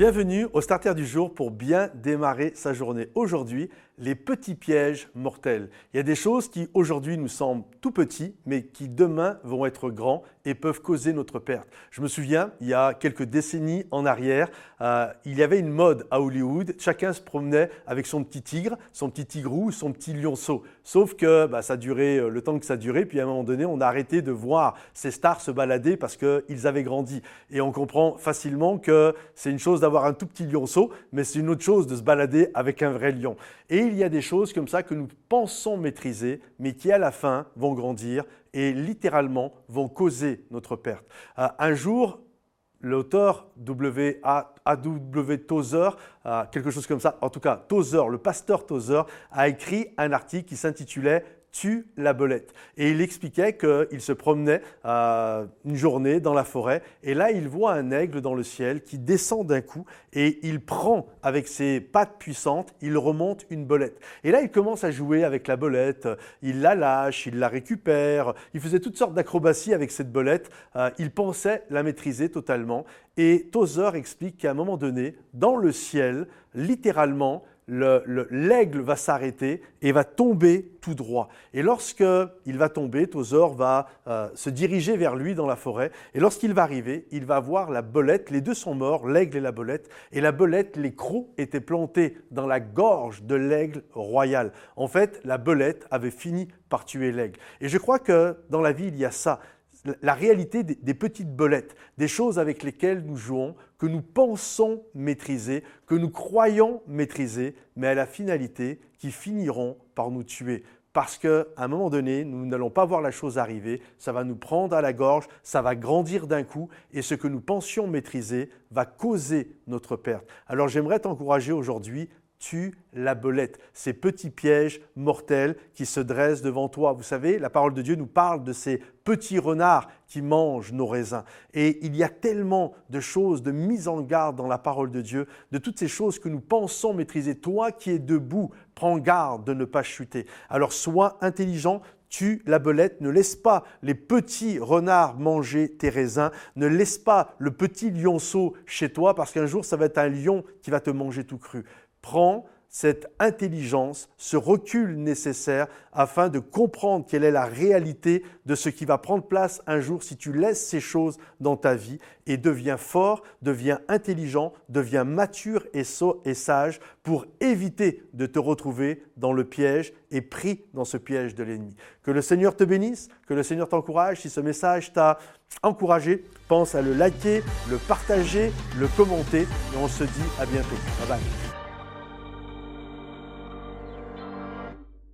Bienvenue au starter du jour pour bien démarrer sa journée. Aujourd'hui, les petits pièges mortels. Il y a des choses qui aujourd'hui nous semblent tout petits, mais qui demain vont être grands et peuvent causer notre perte. Je me souviens, il y a quelques décennies en arrière, euh, il y avait une mode à Hollywood. Chacun se promenait avec son petit tigre, son petit tigrou, son petit lionceau. Sauf que bah, ça durait euh, le temps que ça durait, puis à un moment donné, on a arrêté de voir ces stars se balader parce qu'ils avaient grandi. Et on comprend facilement que c'est une chose d'avoir un tout petit lionceau, mais c'est une autre chose de se balader avec un vrai lion. Et il y a des choses comme ça que nous pensons maîtriser, mais qui à la fin vont grandir et littéralement vont causer notre perte. Euh, un jour, l'auteur A.W. Tozer, euh, quelque chose comme ça, en tout cas Tozer, le pasteur Tozer, a écrit un article qui s'intitulait tue la belette. Et il expliquait qu'il se promenait une journée dans la forêt et là il voit un aigle dans le ciel qui descend d'un coup et il prend avec ses pattes puissantes, il remonte une belette. Et là il commence à jouer avec la belette, il la lâche, il la récupère, il faisait toutes sortes d'acrobaties avec cette belette, euh, il pensait la maîtriser totalement et Tozer explique qu'à un moment donné, dans le ciel, littéralement, l'aigle va s'arrêter et va tomber tout droit. Et lorsque il va tomber, Tozer va euh, se diriger vers lui dans la forêt. Et lorsqu'il va arriver, il va voir la belette. Les deux sont morts, l'aigle et la belette. Et la belette, les crocs étaient plantés dans la gorge de l'aigle royal. En fait, la belette avait fini par tuer l'aigle. Et je crois que dans la vie, il y a ça la réalité des, petites bolettes, des choses avec lesquelles nous jouons, que nous pensons maîtriser, que nous croyons maîtriser, mais à la finalité qui finiront par nous tuer. Parce qu'à un moment donné, nous n'allons pas voir la chose arriver, ça va nous prendre à la gorge, ça va grandir d'un coup, et ce que nous pensions maîtriser va causer notre perte. Alors j'aimerais t'encourager aujourd'hui tue la belette, ces petits pièges mortels qui se dressent devant toi. Vous savez, la parole de Dieu nous parle de ces petits renards qui mangent nos raisins. Et il y a tellement de choses, de mise en garde dans la parole de Dieu, de toutes ces choses que nous pensons maîtriser. Toi qui es debout, prends garde de ne pas chuter. Alors sois intelligent, tue la belette, ne laisse pas les petits renards manger tes raisins, ne laisse pas le petit lionceau chez toi, parce qu'un jour, ça va être un lion qui va te manger tout cru prend cette intelligence, ce recul nécessaire afin de comprendre quelle est la réalité de ce qui va prendre place un jour si tu laisses ces choses dans ta vie et deviens fort, deviens intelligent, deviens mature et, et sage pour éviter de te retrouver dans le piège et pris dans ce piège de l'ennemi. Que le Seigneur te bénisse, que le Seigneur t'encourage. Si ce message t'a encouragé, pense à le liker, le partager, le commenter et on se dit à bientôt. Bye bye.